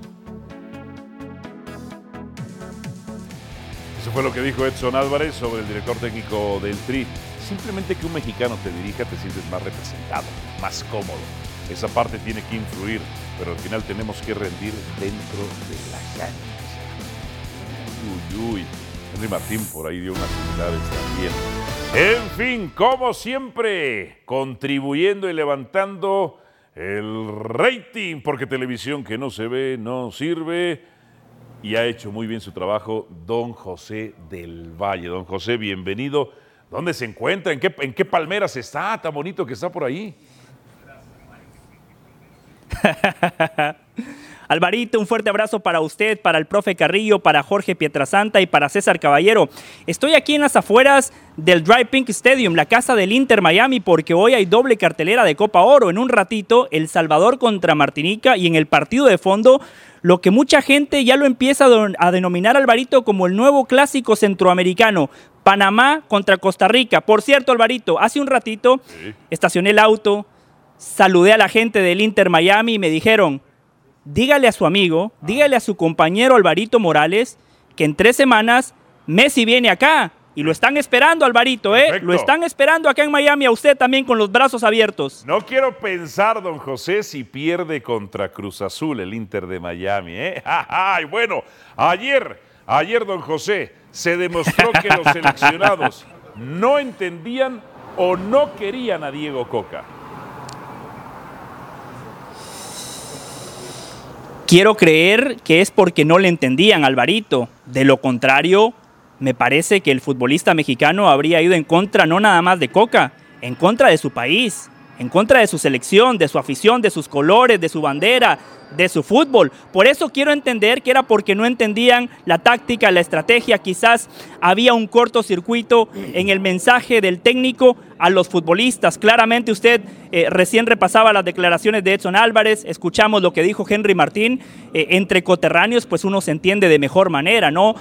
Eso fue lo que dijo Edson Álvarez sobre el director técnico del Tri. Simplemente que un mexicano te dirija te sientes más representado, más cómodo. Esa parte tiene que influir, pero al final tenemos que rendir dentro de la cancha. Uy, uy. Henry Martín por ahí dio unas similares también. En fin, como siempre, contribuyendo y levantando el rating, porque televisión que no se ve no sirve. Y ha hecho muy bien su trabajo don José del Valle. Don José, bienvenido. ¿Dónde se encuentra? ¿En qué, palmeras está? Tan bonito que está por ahí. Alvarito, un fuerte abrazo para usted, para el profe Carrillo, para Jorge Pietrasanta y para César Caballero. Estoy aquí en las afueras del Dry Pink Stadium, la casa del Inter Miami, porque hoy hay doble cartelera de Copa Oro. En un ratito, El Salvador contra Martinica y en el partido de fondo, lo que mucha gente ya lo empieza a denominar Alvarito como el nuevo clásico centroamericano. Panamá contra Costa Rica. Por cierto, Alvarito, hace un ratito estacioné el auto, saludé a la gente del Inter Miami y me dijeron, dígale a su amigo, dígale a su compañero Alvarito Morales que en tres semanas Messi viene acá. Y lo están esperando, Alvarito, ¿eh? Perfecto. Lo están esperando acá en Miami a usted también con los brazos abiertos. No quiero pensar, don José, si pierde contra Cruz Azul el Inter de Miami, ¿eh? Ay, bueno, ayer, ayer, don José, se demostró que los seleccionados no entendían o no querían a Diego Coca. Quiero creer que es porque no le entendían, Alvarito. De lo contrario, me parece que el futbolista mexicano habría ido en contra no nada más de Coca, en contra de su país, en contra de su selección, de su afición, de sus colores, de su bandera, de su fútbol. Por eso quiero entender que era porque no entendían la táctica, la estrategia. Quizás había un cortocircuito en el mensaje del técnico a los futbolistas. Claramente usted eh, recién repasaba las declaraciones de Edson Álvarez, escuchamos lo que dijo Henry Martín. Eh, entre coterráneos, pues uno se entiende de mejor manera, ¿no?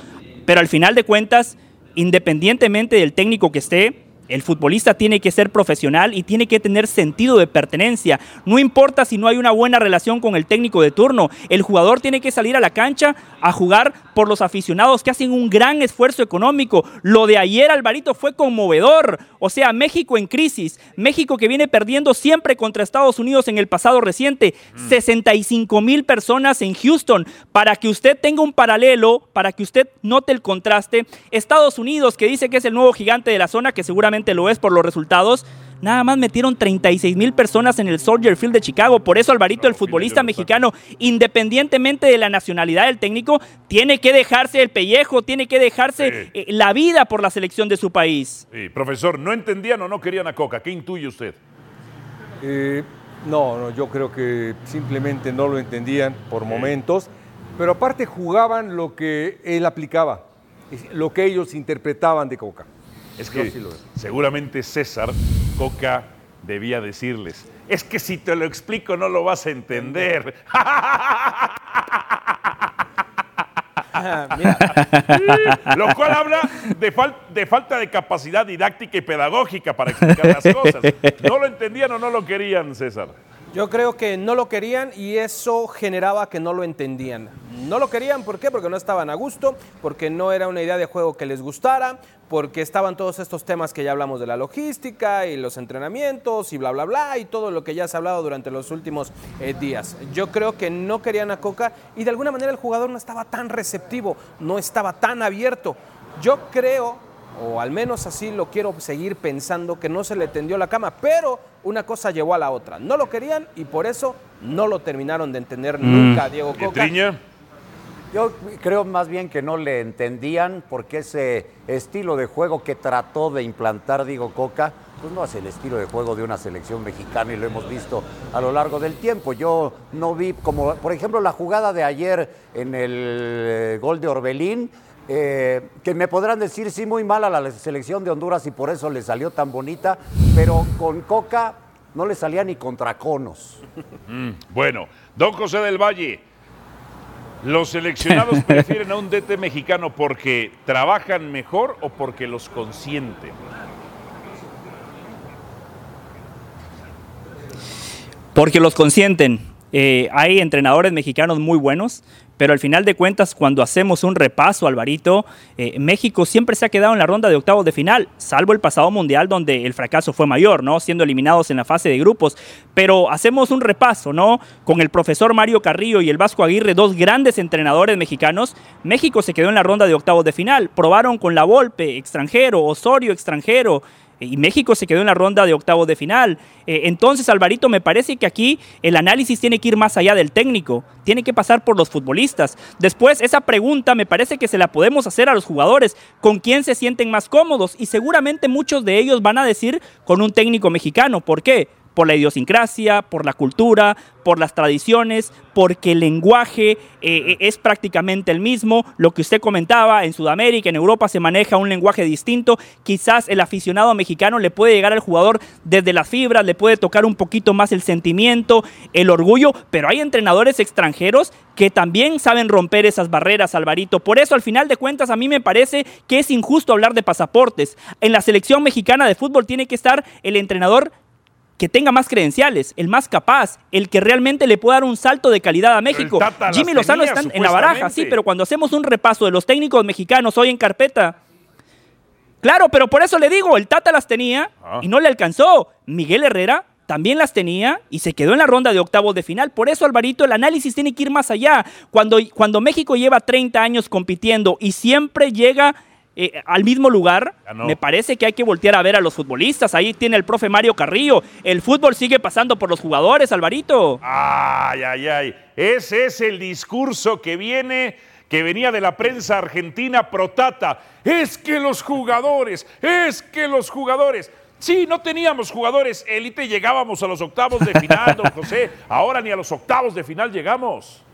Pero al final de cuentas, independientemente del técnico que esté, el futbolista tiene que ser profesional y tiene que tener sentido de pertenencia. No importa si no hay una buena relación con el técnico de turno. El jugador tiene que salir a la cancha a jugar por los aficionados que hacen un gran esfuerzo económico. Lo de ayer, Alvarito, fue conmovedor. O sea, México en crisis. México que viene perdiendo siempre contra Estados Unidos en el pasado reciente. 65 mil personas en Houston. Para que usted tenga un paralelo, para que usted note el contraste. Estados Unidos, que dice que es el nuevo gigante de la zona, que seguramente lo es por los resultados. Nada más metieron 36 mil personas en el Soldier Field de Chicago. Por eso Alvarito, el futbolista mexicano, independientemente de la nacionalidad del técnico, tiene que dejarse el pellejo, tiene que dejarse eh, la vida por la selección de su país. Sí, profesor, ¿no entendían o no querían a Coca? ¿Qué intuye usted? Eh, no, no, yo creo que simplemente no lo entendían por momentos, pero aparte jugaban lo que él aplicaba, lo que ellos interpretaban de Coca. Es que sí seguramente César Coca debía decirles, es que si te lo explico no lo vas a entender. lo cual habla de, fal- de falta de capacidad didáctica y pedagógica para explicar las cosas. ¿No lo entendían o no lo querían, César? Yo creo que no lo querían y eso generaba que no lo entendían. No lo querían, ¿por qué? Porque no estaban a gusto, porque no era una idea de juego que les gustara, porque estaban todos estos temas que ya hablamos de la logística y los entrenamientos y bla, bla, bla, y todo lo que ya se ha hablado durante los últimos eh, días. Yo creo que no querían a Coca y de alguna manera el jugador no estaba tan receptivo, no estaba tan abierto. Yo creo o al menos así lo quiero seguir pensando, que no se le tendió la cama, pero una cosa llevó a la otra. No lo querían y por eso no lo terminaron de entender nunca a Diego Coca. Pietriña, Yo creo más bien que no le entendían porque ese estilo de juego que trató de implantar Diego Coca, pues no es el estilo de juego de una selección mexicana y lo hemos visto a lo largo del tiempo. Yo no vi como, por ejemplo, la jugada de ayer en el eh, gol de Orbelín, eh, que me podrán decir, sí, muy mal a la selección de Honduras y por eso le salió tan bonita, pero con Coca no le salía ni contra conos. Mm, bueno, don José del Valle, ¿los seleccionados prefieren a un DT mexicano porque trabajan mejor o porque los consienten? Porque los consienten. Eh, hay entrenadores mexicanos muy buenos, pero al final de cuentas, cuando hacemos un repaso, Alvarito, eh, México siempre se ha quedado en la ronda de octavos de final, salvo el pasado mundial donde el fracaso fue mayor, ¿no? Siendo eliminados en la fase de grupos. Pero hacemos un repaso, ¿no? Con el profesor Mario Carrillo y el Vasco Aguirre, dos grandes entrenadores mexicanos, México se quedó en la ronda de octavos de final. Probaron con la Volpe, extranjero, Osorio, extranjero. Y México se quedó en la ronda de octavos de final. Eh, entonces, Alvarito, me parece que aquí el análisis tiene que ir más allá del técnico, tiene que pasar por los futbolistas. Después, esa pregunta me parece que se la podemos hacer a los jugadores, con quién se sienten más cómodos. Y seguramente muchos de ellos van a decir con un técnico mexicano. ¿Por qué? Por la idiosincrasia, por la cultura, por las tradiciones, porque el lenguaje eh, es prácticamente el mismo. Lo que usted comentaba, en Sudamérica, en Europa se maneja un lenguaje distinto. Quizás el aficionado mexicano le puede llegar al jugador desde las fibras, le puede tocar un poquito más el sentimiento, el orgullo, pero hay entrenadores extranjeros que también saben romper esas barreras, Alvarito. Por eso, al final de cuentas, a mí me parece que es injusto hablar de pasaportes. En la selección mexicana de fútbol tiene que estar el entrenador que tenga más credenciales, el más capaz, el que realmente le pueda dar un salto de calidad a México. Jimmy Lozano tenía, está en la baraja, sí, pero cuando hacemos un repaso de los técnicos mexicanos hoy en carpeta, claro, pero por eso le digo, el Tata las tenía Ah. y no le alcanzó. Miguel Herrera también las tenía y se quedó en la ronda de octavos de final. Por eso, Alvarito, el análisis tiene que ir más allá. Cuando, cuando México lleva 30 años compitiendo y siempre llega eh, al mismo lugar, me parece que hay que voltear a ver a los futbolistas. Ahí tiene el profe Mario Carrillo. El fútbol sigue pasando por los jugadores, Alvarito. Ay, ay, ay. Ese es el discurso que viene, que venía de la prensa argentina protata. Es que los jugadores, es que los jugadores. Sí, no teníamos jugadores élite, llegábamos a los octavos de final, don José. Ahora ni a los octavos de final llegamos.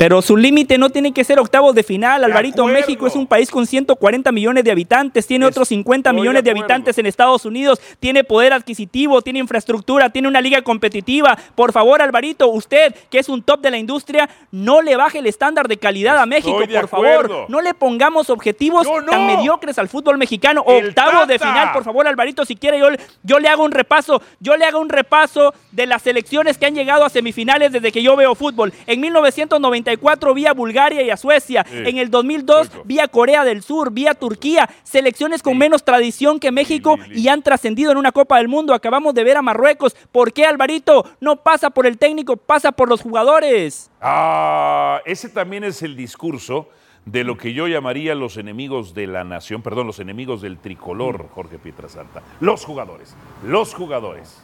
Pero su límite no tiene que ser octavos de final. Alvarito. México es un país con 140 millones de habitantes, tiene otros 50 millones de, habitantes en Estados Unidos, tiene poder adquisitivo, tiene infraestructura, tiene una liga competitiva. Por favor, Alvarito, usted que es un top de la industria, no le baje el estándar de calidad a México, por favor. No le pongamos objetivos tan mediocres al fútbol mexicano. El octavos de final, por favor, Alvarito, si quiere yo, yo le hago un repaso, yo le hago un repaso de las selecciones que han llegado a semifinales desde que yo veo fútbol. En 1990 vía Bulgaria y a Suecia, en el 2002 vía Corea del Sur, vía Turquía, selecciones con menos tradición que México y han trascendido en una Copa del Mundo. Acabamos de ver a Marruecos. ¿Por qué Alvarito no pasa por el técnico, pasa por los jugadores? Ah, ese también es el discurso de lo que yo llamaría los enemigos de la nación, perdón, los enemigos del tricolor, mm. Jorge Pietrasanta. Los jugadores, los jugadores.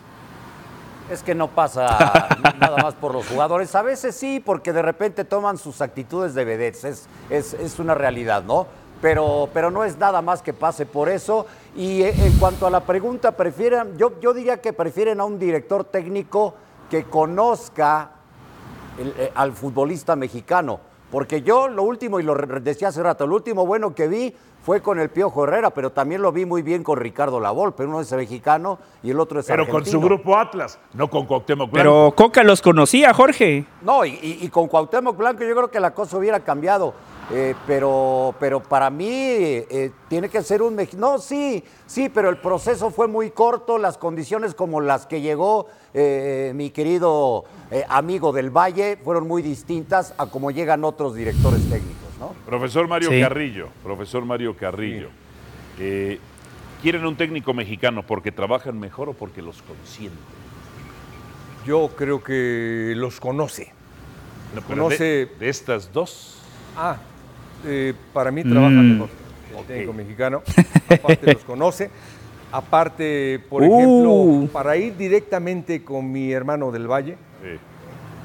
Es que no pasa nada más por los jugadores. A veces sí, porque de repente toman sus actitudes de vedettes. Es, es, es una realidad, ¿no? Pero, pero no es nada más que pase por eso. Y eh, en cuanto a la pregunta, prefieren, yo, yo diría que prefieren a un director técnico que conozca el- eh, al futbolista mexicano. Porque yo lo último, y lo decía hace rato, lo último bueno que vi fue con el Piojo Herrera, pero también lo vi muy bien con Ricardo Lavolpe. Uno es mexicano y el otro es Pero con su argentino. grupo Atlas, no con Cuauhtémoc Blanco. Pero Coca los conocía, Jorge. No, y, y- y con Cuauhtémoc Blanco yo creo que la cosa hubiera cambiado. eh, pero, pero para mí eh, tiene que ser un mexicano. No, sí, sí, pero el proceso fue muy corto, las condiciones como las que llegó eh, mi querido eh, amigo del Valle fueron muy distintas a como llegan otros directores técnicos, ¿no? Profesor Mario Sí. Carrillo, profesor Mario Carrillo, eh, ¿quieren un técnico mexicano porque trabajan mejor o porque los consienten? Yo creo que los conoce. Pero Conoce- de, de estas dos, Ah, eh, para mí trabaja Mm. mejor el técnico mexicano. Aparte los conoce. Aparte, por Uh. ejemplo, para ir directamente con mi hermano del Valle, Sí.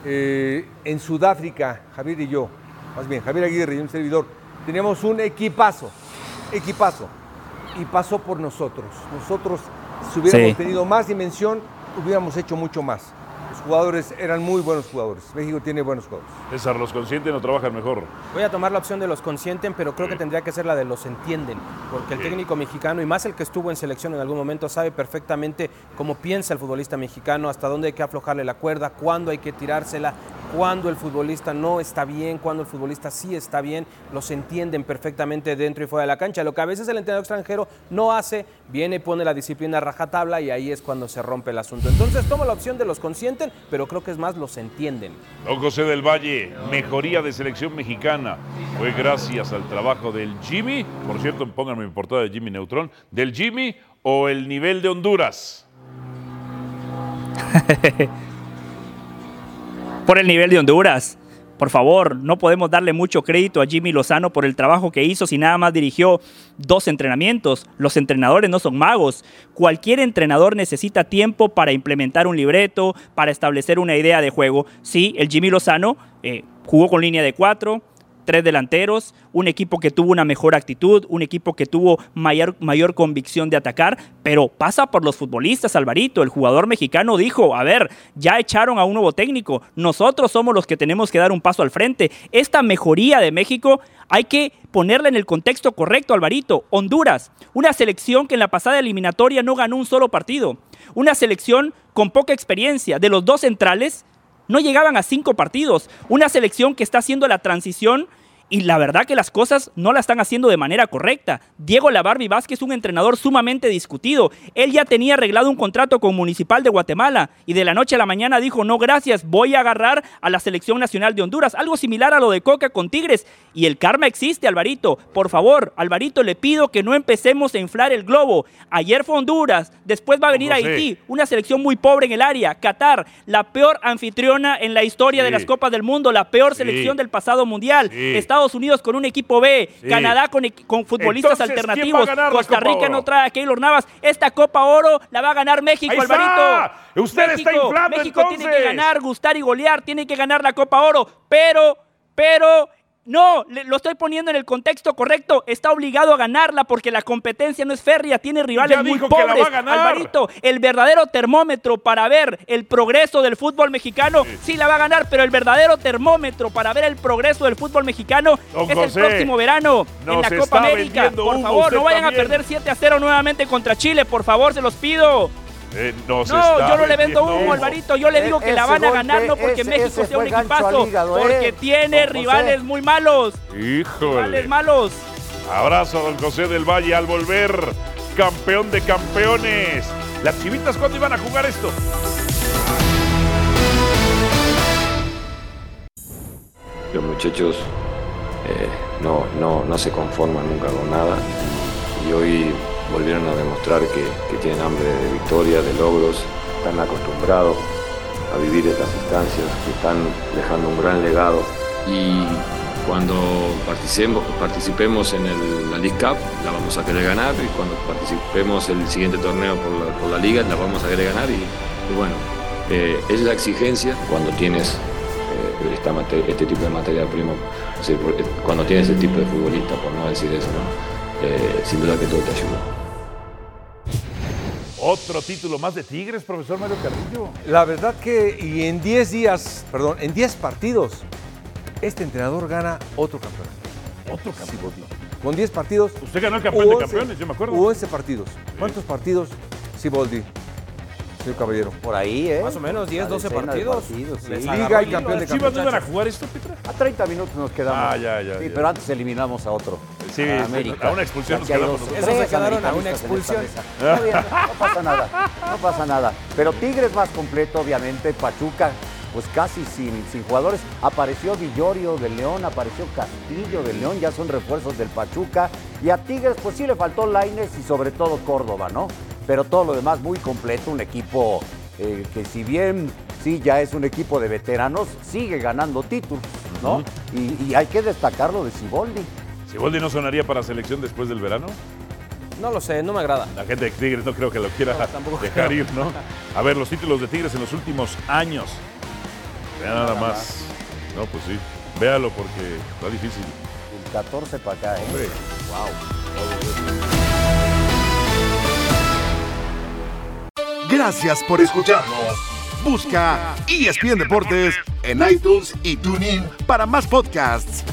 eh, en Sudáfrica, Javier y yo, más bien Javier Aguirre y un servidor, teníamos un equipazo, equipazo, y pasó por nosotros. Nosotros, si hubiéramos Sí. tenido más dimensión, hubiéramos hecho mucho más. Jugadores eran muy buenos jugadores. México tiene buenos jugadores. César, los conscientes no trabajan mejor. Voy a tomar la opción de los consienten, pero creo que tendría que ser la de los entienden, porque el Sí. técnico mexicano, y más el que estuvo en selección en algún momento, sabe perfectamente cómo piensa el futbolista mexicano, hasta dónde hay que aflojarle la cuerda, cuándo hay que tirársela, cuándo el futbolista no está bien, cuándo el futbolista sí está bien, los entienden perfectamente dentro y fuera de la cancha. Lo que a veces el entrenador extranjero no hace, viene y pone la disciplina a rajatabla y ahí es cuando se rompe el asunto. Entonces tomo la opción de los consienten, pero creo que es más los entienden. Don José del Valle, mejoría de selección mexicana. Fue gracias al trabajo del Jimmy. Por cierto, pónganme mi portada de Jimmy Neutrón. ¿Del Jimmy o el nivel de Honduras? por el nivel de Honduras. Por favor, no podemos darle mucho crédito a Jimmy Lozano por el trabajo que hizo si nada más dirigió dos entrenamientos. Los entrenadores no son magos. Cualquier entrenador necesita tiempo para implementar un libreto, para establecer una idea de juego. Sí, el Jimmy Lozano eh, jugó con línea de cuatro, tres delanteros, un equipo que tuvo una mejor actitud, un equipo que tuvo mayor, mayor convicción de atacar, pero pasa por los futbolistas, Alvarito. El jugador mexicano dijo, a ver, ya echaron a un nuevo técnico, nosotros somos los que tenemos que dar un paso al frente. Esta mejoría de México hay que ponerla en el contexto correcto, Alvarito. Honduras, una selección que en la pasada eliminatoria no ganó un solo partido, una selección con poca experiencia, de los dos centrales, no llegaban a cinco partidos. Una selección que está haciendo la transición y la verdad que las cosas no la están haciendo de manera correcta. Diego Labarbi Vázquez es un entrenador sumamente discutido. Él ya tenía arreglado un contrato con Municipal de Guatemala y de la noche a la mañana dijo, no gracias, voy a agarrar a la Selección Nacional de Honduras. Algo similar a lo de Coca con Tigres. Y el karma existe, Alvarito. Por favor, Alvarito, le pido que no empecemos a inflar el globo. Ayer fue Honduras, después va a venir. Haití, una selección muy pobre en el área. Qatar, la peor anfitriona en la historia de las Copas del Mundo, la peor Sí. selección del pasado mundial. Sí. Estados Unidos con un equipo B, Sí. Canadá con, con futbolistas Entonces, ¿quién va a alternativos, Costa Rica no trae a Keylor Navas. Esta Copa Oro la va a ganar México, está. Alvarito. Usted está México, inflando, México tiene que ganar, gustar y golear, tiene que ganar la Copa Oro, pero, pero no, lo estoy poniendo en el contexto correcto. Está obligado a ganarla porque la competencia no es férrea, tiene rivales Ya muy pobres. Alvarito, el verdadero termómetro para ver el progreso del fútbol mexicano, sí. la va a ganar, pero el verdadero termómetro para ver el progreso del fútbol mexicano Don es José, el próximo verano en la Copa América. Por favor, no vayan también. a perder 7 a 0 nuevamente contra Chile, por favor, se los pido. Eh, nos No, está yo no le vendo humo, Alvarito. Yo le digo que la van a ganar no porque ese- México ese sea un equipazo, hígado, ¿eh? porque tiene Don José. rivales muy malos. Híjole. Rivales malos. Abrazo a don José del Valle al volver campeón de campeones. ¿Las chivitas cuándo iban a jugar esto? Los muchachos eh, no, no, no se conforman nunca con nada y hoy volvieron a demostrar que, que tienen hambre de victoria, de logros, están acostumbrados a vivir estas instancias, que están dejando un gran legado y cuando participemos, participemos en el- la League Cup la vamos a querer ganar y cuando participemos el siguiente torneo por la, por la liga la vamos a querer ganar y, y bueno, eh, es la exigencia cuando tienes eh, esta este tipo de material primo, cuando tienes ese tipo de futbolista, por no decir eso, ¿no? Eh, sin duda que todo te ayuda. Otro título más de Tigres, profesor Mario Carrillo. La verdad que, y en 10 días, perdón, en 10 partidos, este entrenador gana otro campeonato. Otro campeón. Con 10 partidos. Usted ganó el campeón de campeones, yo me acuerdo. Hubo 11 partidos. ¿Cuántos partidos? Siboldi, señor Caballero. Por ahí, ¿eh? Más o menos 10, Una 12 decena de partidos. partidos, sí. Liga y el campeón de a ¿Chivas no iban a jugar esto, Petra? A 30 minutos nos quedamos. Ah, ya, ya, Sí, ya. pero antes eliminamos a otro. Sí, a América. a una expulsión nos Aquí hay quedamos dos- nosotros. Esos se tres quedaron a una expulsión. mesa. Está bien, no pasa nada, no pasa nada. Pero Tigres más completo, obviamente. Pachuca, pues casi sin, sin jugadores. Apareció Villorio del León, apareció Castillo del León, ya son refuerzos del Pachuca. Y a Tigres, pues sí le faltó Laines y sobre todo Córdoba, ¿no? Pero todo lo demás muy completo, un equipo eh, que si bien sí ya es un equipo de veteranos, sigue ganando títulos, ¿no? y, y hay que destacar lo de Siboldi. ¿Siboldi no sonaría para selección después del verano? No lo sé, no me agrada. La gente de Tigres no creo que lo quiera No, dejar creo. ir, ¿no? A ver, los títulos de Tigres en los últimos años. Vea nada, Nada más. No, pues sí. Véalo porque está difícil. El 14 para acá, ¿eh? Hombre. Gracias por escucharnos. Busca ESPN Deportes en iTunes y TuneIn para más podcasts.